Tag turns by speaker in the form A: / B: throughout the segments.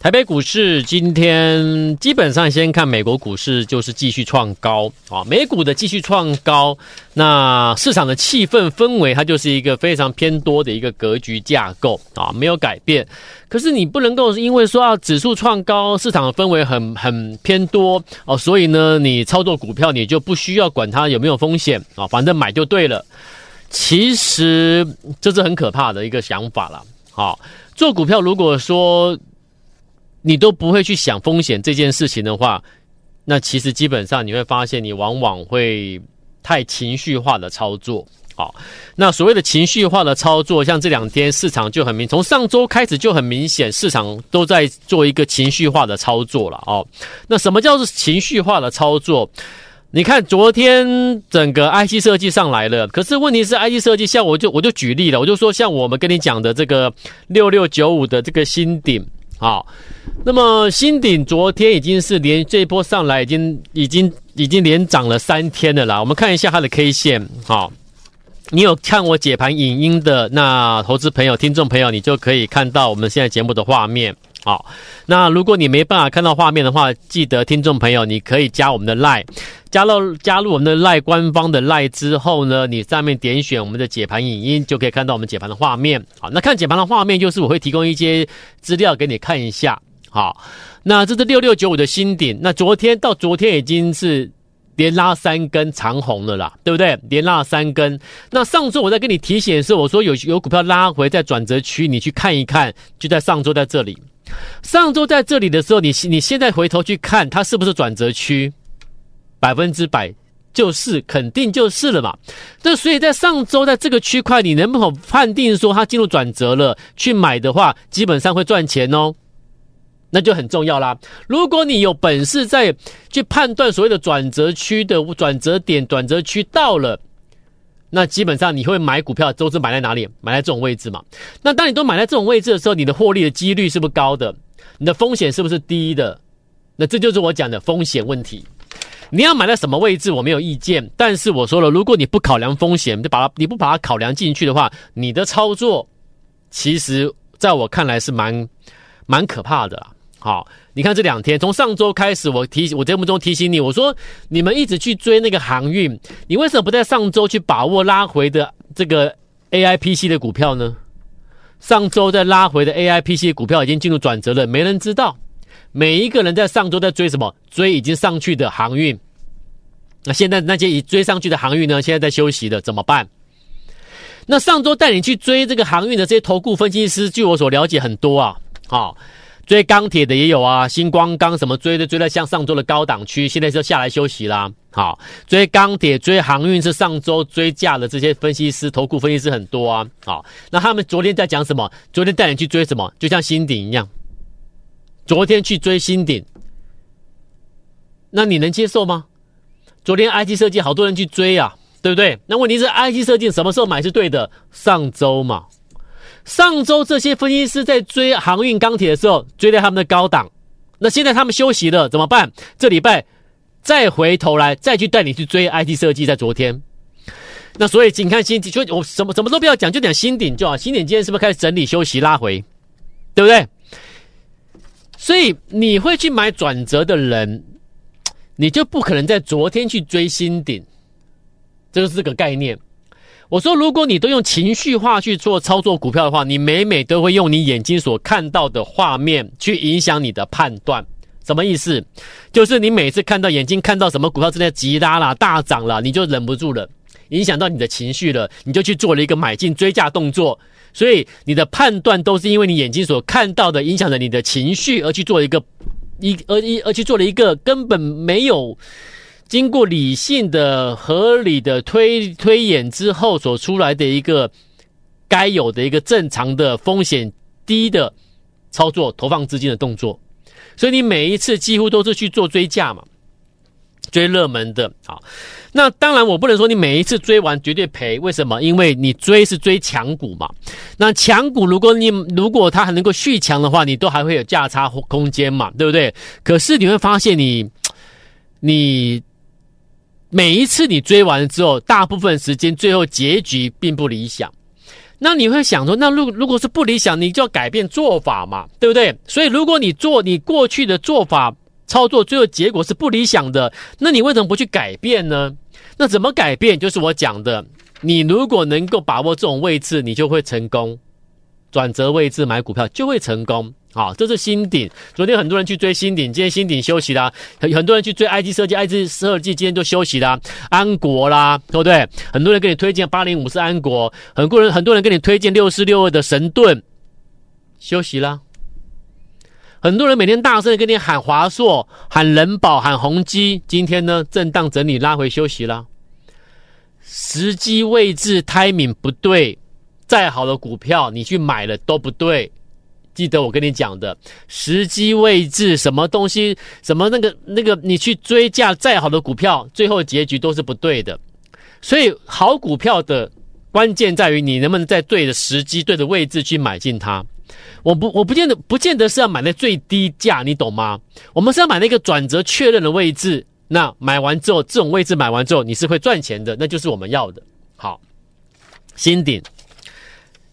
A: 台北股市今天基本上先看美国股市，就是继续创高啊，美股的继续创高，那市场的气氛氛围它就是一个非常偏多的一个格局架构啊，没有改变。可是你不能够因为说啊指数创高，市场的氛围很很偏多哦，所以呢你操作股票你就不需要管它有没有风险啊，反正买就对了。其实这是很可怕的一个想法了。好，做股票如果说。你都不会去想风险这件事情的话，那其实基本上你会发现，你往往会太情绪化的操作。好，那所谓的情绪化的操作，像这两天市场就很明，从上周开始就很明显，市场都在做一个情绪化的操作了。哦，那什么叫做情绪化的操作？你看昨天整个 IC 设计上来了，可是问题是 IC 设计，像我就我就举例了，我就说像我们跟你讲的这个六六九五的这个新顶。好，那么新鼎昨天已经是连这一波上来，已经已经已经连涨了三天了啦。我们看一下它的 K 线，好，你有看我解盘影音的那投资朋友、听众朋友，你就可以看到我们现在节目的画面。好，那如果你没办法看到画面的话，记得听众朋友你可以加我们的 Line。加入加入我们的赖官方的赖之后呢，你上面点选我们的解盘影音，就可以看到我们解盘的画面。好，那看解盘的画面，就是我会提供一些资料给你看一下。好，那这是六六九五的新顶，那昨天到昨天已经是连拉三根长红了啦，对不对？连拉三根。那上周我在跟你提醒的时候，我说有有股票拉回在转折区，你去看一看，就在上周在这里。上周在这里的时候，你你现在回头去看，它是不是转折区？百分之百就是肯定就是了嘛。那所以在上周在这个区块，你能否判定说它进入转折了？去买的话，基本上会赚钱哦。那就很重要啦。如果你有本事在去判断所谓的转折区的转折点、转折区到了，那基本上你会买股票都是买在哪里？买在这种位置嘛。那当你都买在这种位置的时候，你的获利的几率是不是高的？你的风险是不是低的？那这就是我讲的风险问题。你要买在什么位置，我没有意见。但是我说了，如果你不考量风险，就把它你不把它考量进去的话，你的操作其实在我看来是蛮蛮可怕的啦。好，你看这两天，从上周开始，我提我节目中提醒你，我说你们一直去追那个航运，你为什么不在上周去把握拉回的这个 AIPC 的股票呢？上周在拉回的 AIPC 的股票已经进入转折了，没人知道。每一个人在上周在追什么？追已经上去的航运。那现在那些已追上去的航运呢？现在在休息的怎么办？那上周带你去追这个航运的这些投顾分析师，据我所了解很多啊。好，追钢铁的也有啊，星光钢什么追的追在像上周的高档区，现在就下来休息啦。好，追钢铁追航运是上周追价的这些分析师、投顾分析师很多啊。好，那他们昨天在讲什么？昨天带你去追什么？就像新鼎一样。昨天去追新顶，那你能接受吗？昨天 I T 设计好多人去追啊，对不对？那问题是 I T 设计什么时候买是对的？上周嘛，上周这些分析师在追航运钢铁的时候，追在他们的高档。那现在他们休息了，怎么办？这礼拜再回头来再去带你去追 I T 设计，在昨天。那所以请看新鼎，就我什么什么都不要讲，就讲新顶就好。新顶今天是不是开始整理休息拉回？对不对？所以你会去买转折的人，你就不可能在昨天去追新顶，这就是个概念。我说，如果你都用情绪化去做操作股票的话，你每每都会用你眼睛所看到的画面去影响你的判断。什么意思？就是你每次看到眼睛看到什么股票正在急拉啦、大涨了，你就忍不住了，影响到你的情绪了，你就去做了一个买进追价动作。所以你的判断都是因为你眼睛所看到的影响着你的情绪，而去做一个一而一而去做了一个根本没有经过理性的合理的推推演之后所出来的一个该有的一个正常的风险低的操作投放资金的动作。所以你每一次几乎都是去做追价嘛。追热门的，啊，那当然我不能说你每一次追完绝对赔，为什么？因为你追是追强股嘛，那强股如果你如果它还能够续强的话，你都还会有价差空间嘛，对不对？可是你会发现你你每一次你追完之后，大部分时间最后结局并不理想。那你会想说，那如如果是不理想，你就要改变做法嘛，对不对？所以如果你做你过去的做法。操作最后结果是不理想的，那你为什么不去改变呢？那怎么改变？就是我讲的，你如果能够把握这种位置，你就会成功。转折位置买股票就会成功。好，这是新顶。昨天很多人去追新顶，今天新顶休息啦。很很多人去追 IC 设计，IC 设计今天就休息啦。安国啦，对不对？很多人给你推荐八零五是安国，很多人很多人给你推荐六四六二的神盾，休息啦。很多人每天大声的跟你喊华硕、喊人保、喊宏基，今天呢震荡整理拉回休息了。时机位置 timing 不对，再好的股票你去买了都不对。记得我跟你讲的，时机位置什么东西，什么那个那个，你去追价再好的股票，最后结局都是不对的。所以好股票的关键在于你能不能在对的时机、对的位置去买进它。我不，我不见得，不见得是要买在最低价，你懂吗？我们是要买那个转折确认的位置。那买完之后，这种位置买完之后，你是会赚钱的，那就是我们要的。好，新鼎，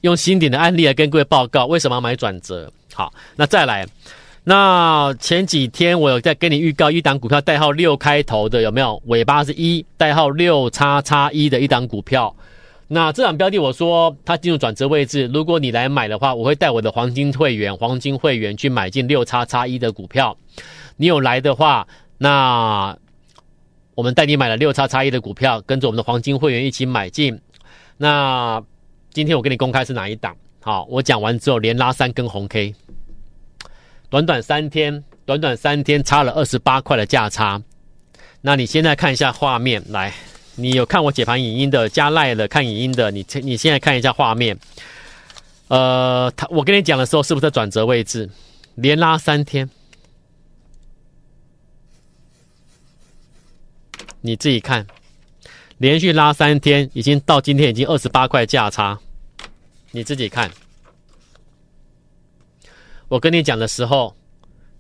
A: 用新鼎的案例来跟各位报告为什么要买转折。好，那再来，那前几天我有在跟你预告一档股票，代号六开头的，有没有？尾巴是一，代号六叉叉一的一档股票。那这档标的，我说它进入转折位置，如果你来买的话，我会带我的黄金会员、黄金会员去买进六叉叉一的股票。你有来的话，那我们带你买了六叉叉一的股票，跟着我们的黄金会员一起买进。那今天我给你公开是哪一档？好，我讲完之后连拉三根红 K，短短三天，短短三天差了二十八块的价差。那你现在看一下画面来。你有看我解盘影音的，加赖的看影音的，你你现在看一下画面。呃，他我跟你讲的时候，是不是在转折位置？连拉三天，你自己看，连续拉三天，已经到今天已经二十八块价差，你自己看。我跟你讲的时候，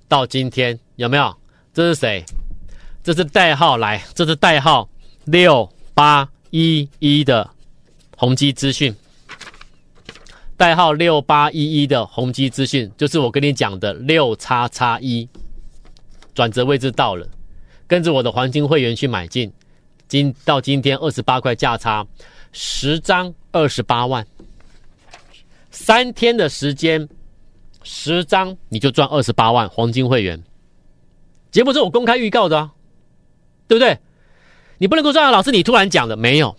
A: 到今天有没有？这是谁？这是代号来，这是代号。六八一一的宏基资讯，代号六八一一的宏基资讯，就是我跟你讲的六叉叉一，转折位置到了，跟着我的黄金会员去买进，今到今天二十八块价差，十张二十八万，三天的时间，十张你就赚二十八万，黄金会员，节目是我公开预告的啊，对不对？你不能够说啊，老师，你突然讲的没有，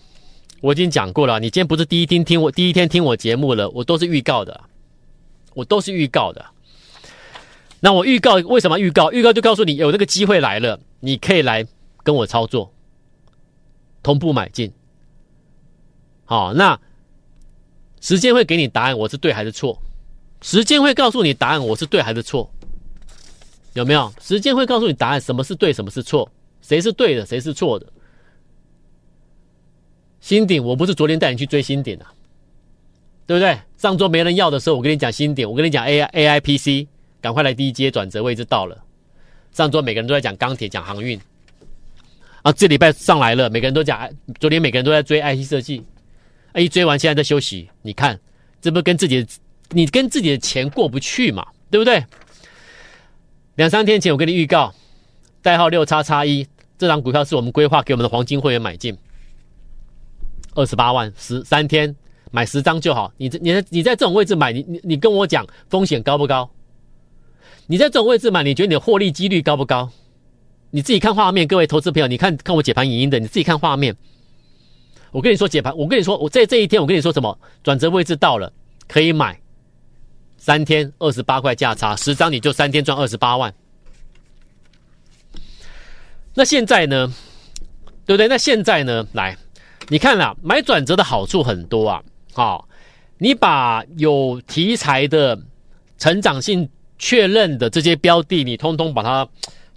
A: 我已经讲过了。你今天不是第一天听我，第一天听我节目了，我都是预告的，我都是预告的。那我预告为什么预告？预告就告诉你有这个机会来了，你可以来跟我操作，同步买进。好，那时间会给你答案，我是对还是错？时间会告诉你答案，我是对还是错？有没有？时间会告诉你答案，什么是对，什么是错？谁是对的，谁是错的？新鼎，我不是昨天带你去追新鼎啊，对不对？上周没人要的时候，我跟你讲新鼎，我跟你讲 A I A I P C，赶快来第一阶转折位置到了。上周每个人都在讲钢铁，讲航运，啊，这礼拜上来了，每个人都讲，昨天每个人都在追 I T 设计，啊，一追完现在在休息，你看，这不跟自己的，你跟自己的钱过不去嘛，对不对？两三天前我跟你预告，代号六叉叉一，这张股票是我们规划给我们的黄金会员买进。二十八万十三天买十张就好。你你你在这种位置买，你你你跟我讲风险高不高？你在这种位置买，你觉得你的获利几率高不高？你自己看画面，各位投资朋友，你看看我解盘影音的，你自己看画面。我跟你说解盘，我跟你说我在这一天，我跟你说什么？转折位置到了，可以买。三天二十八块价差，十张你就三天赚二十八万。那现在呢？对不对？那现在呢？来。你看啦，买转折的好处很多啊！好、哦，你把有题材的、成长性确认的这些标的，你通通把它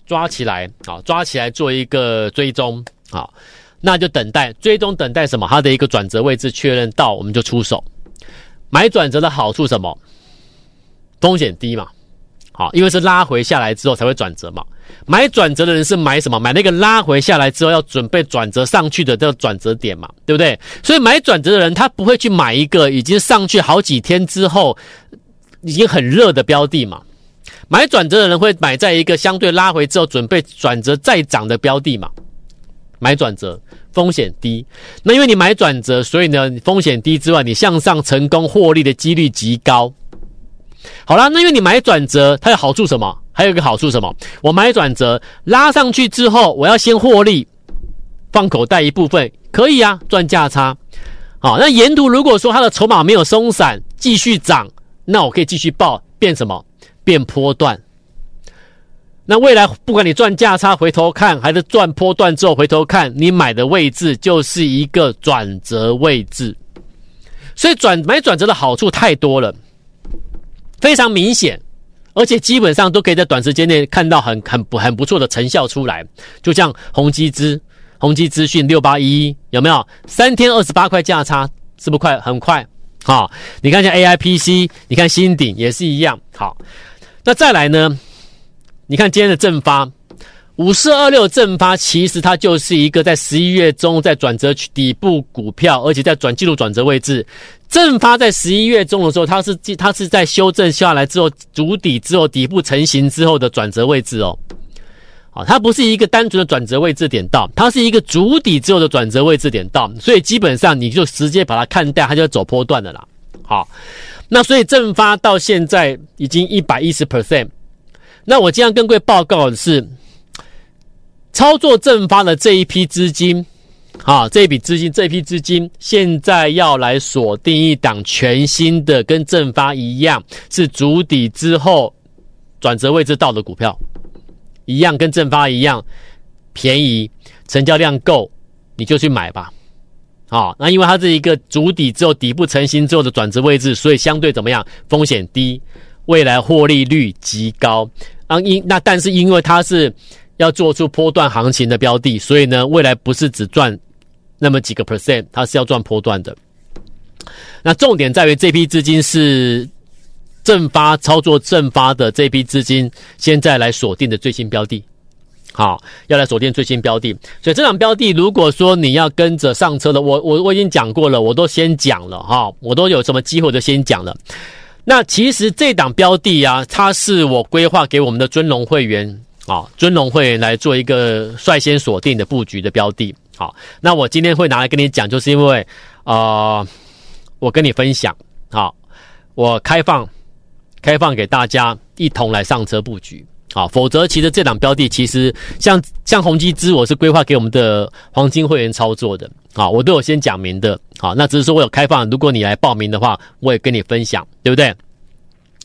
A: 抓起来，好，抓起来做一个追踪，好，那就等待追踪，等待什么？它的一个转折位置确认到，我们就出手。买转折的好处什么？风险低嘛，好，因为是拉回下来之后才会转折嘛。买转折的人是买什么？买那个拉回下来之后要准备转折上去的这个转折点嘛，对不对？所以买转折的人他不会去买一个已经上去好几天之后已经很热的标的嘛。买转折的人会买在一个相对拉回之后准备转折再涨的标的嘛。买转折风险低，那因为你买转折，所以呢风险低之外，你向上成功获利的几率极高。好啦，那因为你买转折，它有好处什么？还有一个好处什么？我买转折拉上去之后，我要先获利，放口袋一部分可以啊，赚价差。好，那沿途如果说它的筹码没有松散，继续涨，那我可以继续报，变什么？变波段。那未来不管你赚价差回头看，还是赚波段之后回头看，你买的位置就是一个转折位置。所以转买转折的好处太多了。非常明显，而且基本上都可以在短时间内看到很很不很不错的成效出来。就像宏基资、宏基资讯六八一一有没有？三天二十八块价差，是不是快？很快。好，你看一下 AIPC，你看新鼎也是一样。好，那再来呢？你看今天的正发。五四二六正发，其实它就是一个在十一月中在转折底部股票，而且在转进入转折位置。正发在十一月中的时候，它是它是在修正下来之后足底之后底部成型之后的转折位置哦。好，它不是一个单纯的转折位置点到，它是一个足底之后的转折位置点到，所以基本上你就直接把它看待，它就走波段的啦。好，那所以正发到现在已经一百一十 percent。那我今天跟各位报告的是。操作正发的这一批资金，啊，这笔资金，这批资金现在要来锁定一档全新的，跟正发一样是筑底之后转折位置到的股票，一样跟正发一样便宜，成交量够，你就去买吧。好，那因为它是一个筑底之后底部成型之后的转折位置，所以相对怎么样？风险低，未来获利率极高。啊，因那但是因为它是。要做出波段行情的标的，所以呢，未来不是只赚那么几个 percent，它是要赚波段的。那重点在于这批资金是正发操作正发的这批资金，现在来锁定的最新标的，好，要来锁定最新标的。所以这档标的，如果说你要跟着上车的，我我我已经讲过了，我都先讲了哈，我都有什么机会就先讲了。那其实这档标的啊，它是我规划给我们的尊龙会员。啊，尊龙会员来做一个率先锁定的布局的标的。好，那我今天会拿来跟你讲，就是因为，呃，我跟你分享，好，我开放，开放给大家一同来上车布局。好，否则其实这档标的其实像像宏基资，我是规划给我们的黄金会员操作的。好，我都有先讲明的。好，那只是说我有开放，如果你来报名的话，我也跟你分享，对不对？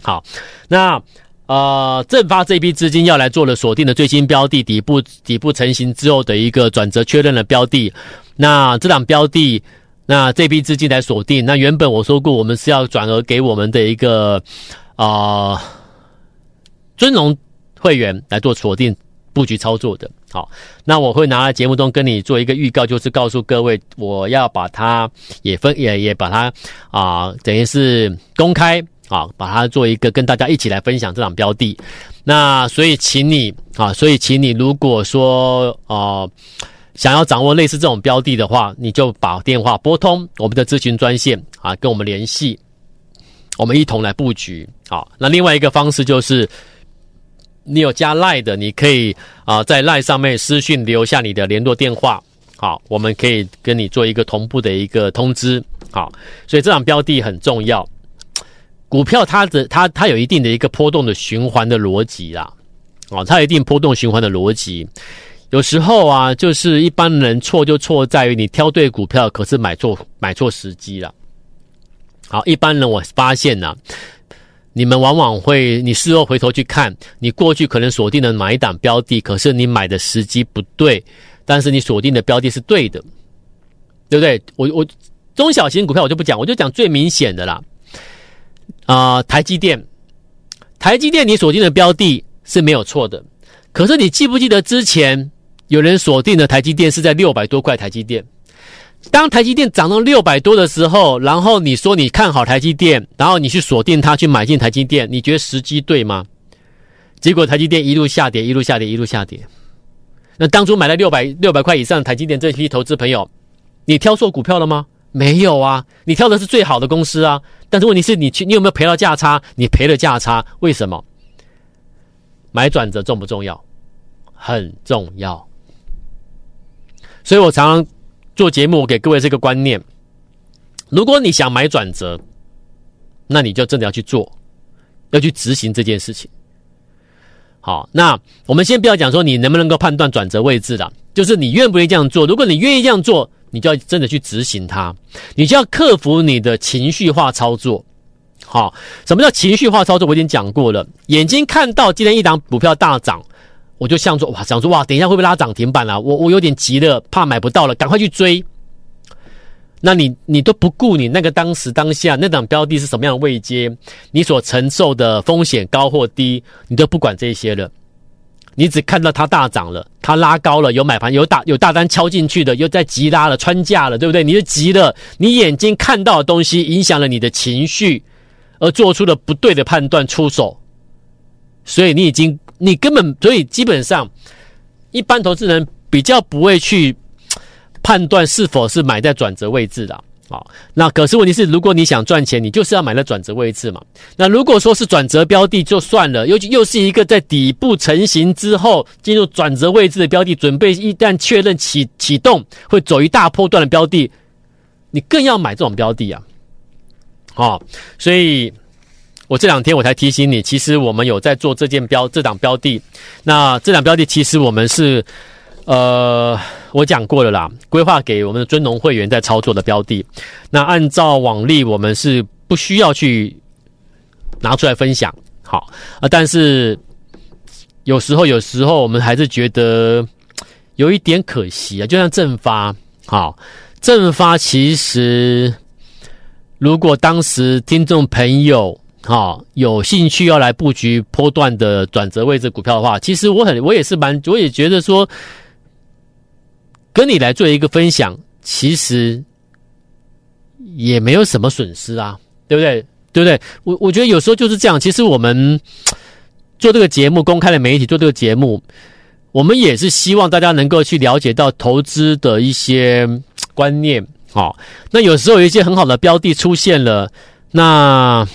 A: 好，那。呃，正发这批资金要来做了锁定的最新标的，底部底部成型之后的一个转折确认的标的。那这档标的，那这批资金来锁定。那原本我说过，我们是要转而给我们的一个啊、尊荣会员来做锁定布局操作的。好，那我会拿来节目中跟你做一个预告，就是告诉各位，我要把它也分也也把它啊、等于是公开。啊，把它做一个跟大家一起来分享这档标的，那所以请你啊，所以请你如果说呃想要掌握类似这种标的的话，你就把电话拨通我们的咨询专线啊，跟我们联系，我们一同来布局。好，那另外一个方式就是，你有加赖的，你可以啊在赖上面私讯留下你的联络电话，好，我们可以跟你做一个同步的一个通知。好，所以这档标的很重要。股票它的它它有一定的一个波动的循环的逻辑啦，哦，它有一定波动循环的逻辑。有时候啊，就是一般人错就错在于你挑对股票，可是买错买错时机了。好，一般人我发现呐、你们往往会你事后回头去看，你过去可能锁定了哪一档标的，可是你买的时机不对，但是你锁定的标的是对的，对不对？我我中小型股票我就不讲，我就讲最明显的啦。啊、台积电，台积电，你锁定的标的是没有错的，可是你记不记得之前有人锁定的台积电是在六百多块台积电？当台积电涨到六百多的时候，然后你说你看好台积电，然后你去锁定它去买进台积电，你觉得时机对吗？结果台积电一路下跌，一路下跌，一路下跌。那当初买了六百六百块以上台积电这批投资朋友，你挑错股票了吗？没有啊，你挑的是最好的公司啊。但是问题是你去，你有没有赔到价差？你赔了价差，为什么？买转折重不重要？很重要。所以我常常。做节目，我给各位这个观念：如果你想买转折，那你就真的要去做，要去执行这件事情。好，那我们先不要讲说你能不能够判断转折位置了，就是你愿不愿意这样做。如果你愿意这样做，你就要真的去执行它，你就要克服你的情绪化操作。好，什么叫情绪化操作？我已经讲过了。眼睛看到今天一档股票大涨。我就想说哇，想说哇，等一下会不会拉涨停板啊？我我有点急了，怕买不到了，赶快去追。那你你都不顾你那个当时当下那档标的是什么样的位阶，你所承受的风险高或低，你都不管这些了。你只看到它大涨了，它拉高了，有买盘，有大有大单敲进去的，又在急拉了，穿价了，对不对？你就急了，你眼睛看到的东西影响了你的情绪，而做出了不对的判断，出手，所以你已经。你根本，所以基本上，一般投资人比较不会去判断是否是买在转折位置的好。那可是问题是，如果你想赚钱，你就是要买了转折位置嘛。那如果说是转折标的就算了，尤其又是一个在底部成型之后进入转折位置的标的，准备一旦确认启启动会走一大波段的标的，你更要买这种标的啊。好，所以。我这两天我才提醒你，其实我们有在做这件标这档标的。那这档标的其实我们是，呃，我讲过了啦，规划给我们的尊荣会员在操作的标的。那按照往例，我们是不需要去拿出来分享，好啊。但是有时候，有时候我们还是觉得有一点可惜啊。就像正发，好，正发其实如果当时听众朋友。好、哦，有兴趣要来布局波段的转折位置股票的话，其实我很，我也是蛮，我也觉得说，跟你来做一个分享，其实也没有什么损失啊，对不对？对不对？我我觉得有时候就是这样。其实我们 做这个节目，公开的媒体做这个节目，我们也是希望大家能够去了解到投资的一些 观念。好、哦，那有时候有一些很好的标的出现了，那。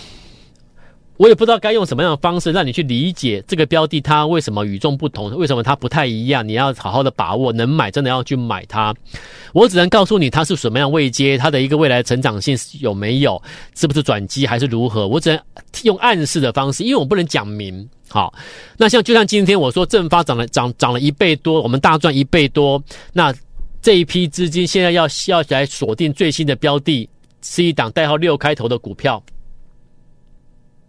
A: 我也不知道该用什么样的方式让你去理解这个标的，它为什么与众不同，为什么它不太一样？你要好好的把握，能买真的要去买它。我只能告诉你它是什么样位阶，它的一个未来成长性有没有，是不是转机还是如何？我只能用暗示的方式，因为我不能讲明。好，那像就像今天我说正发涨了涨涨了一倍多，我们大赚一倍多，那这一批资金现在要要来锁定最新的标的，是一档代号六开头的股票。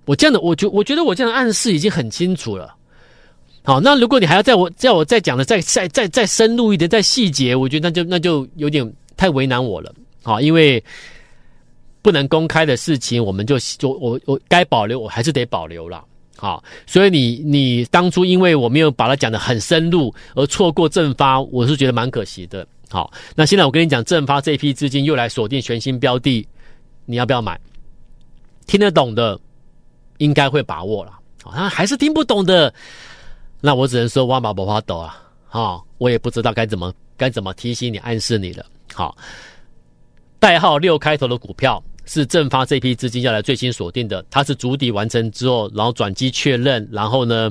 A: 我这样的，我觉我觉得我这样的暗示已经很清楚了。好，那如果你还要在我叫我再讲的再再再再深入一点，再细节，我觉得那就那就有点太为难我了。好，因为不能公开的事情，我们就就我我该保留，我还是得保留了。好，所以你你当初因为我没有把它讲的很深入，而错过正发，我是觉得蛮可惜的。好，那现在我跟你讲，正发这批资金又来锁定全新标的，你要不要买？听得懂的。应该会把握了，好，那还是听不懂的，那我只能说挖马不花抖啊，好，我也不知道该怎么该怎么提醒你暗示你了，好，代号六开头的股票是正发这批资金要来最新锁定的，它是主底完成之后，然后转机确认，然后呢。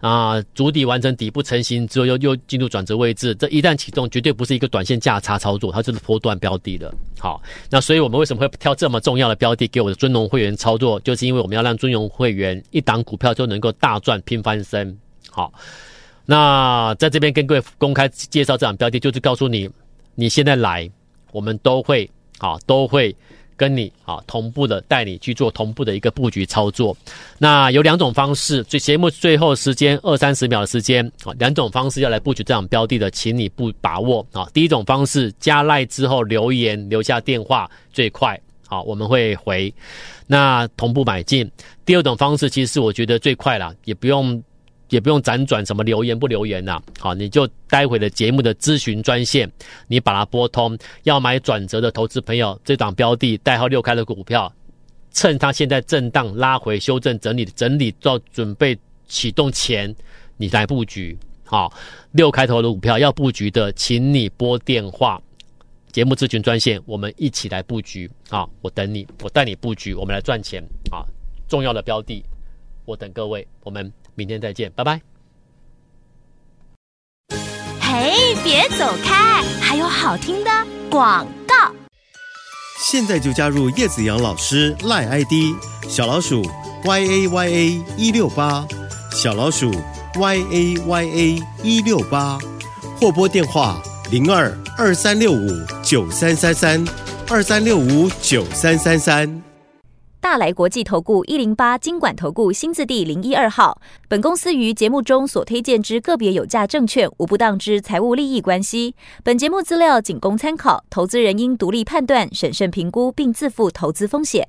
A: 啊，足底完成底部成型之后，又又进入转折位置。这一旦启动，绝对不是一个短线价差操作，它就是波段标的的。好，那所以我们为什么会挑这么重要的标的给我的尊荣会员操作？就是因为我们要让尊荣会员一档股票就能够大赚拼翻身。好，那在这边跟各位公开介绍这档标的，就是告诉你，你现在来，我们都会好都会。跟你啊同步的带你去做同步的一个布局操作，那有两种方式。最节目最后时间二三十秒的时间啊，两种方式要来布局这场标的的，请你不把握啊。第一种方式加赖之后留言留下电话最快，好，我们会回。那同步买进。第二种方式其实我觉得最快啦，也不用也不用辗转什么留言不留言呐、啊，好，你就待会的节目的咨询专线，你把它拨通。要买转折的投资朋友，这档标的代号六开的股票，趁它现在震荡拉回修正整理整理到准备启动前，你来布局。好，六开头的股票要布局的，请你拨电话，节目咨询专线，我们一起来布局。好，我等你，我带你布局，我们来赚钱。啊，重要的标的，我等各位，我们。明天再见，拜拜。
B: 嘿，别走开，还有好听的广告。
C: 现在就加入叶子阳老师赖 ID 小老鼠 y a y a 一六八，小老鼠 y a y a 一六八，或拨电话零二二三六五九三三三二三六五九三三三。
D: 大来国际投顾一零八金管投顾新字第零一二号。本公司于节目中所推荐之个别有价证券，无不当之财务利益关系。本节目资料仅供参考，投资人应独立判断、审慎评估，并自负投资风险。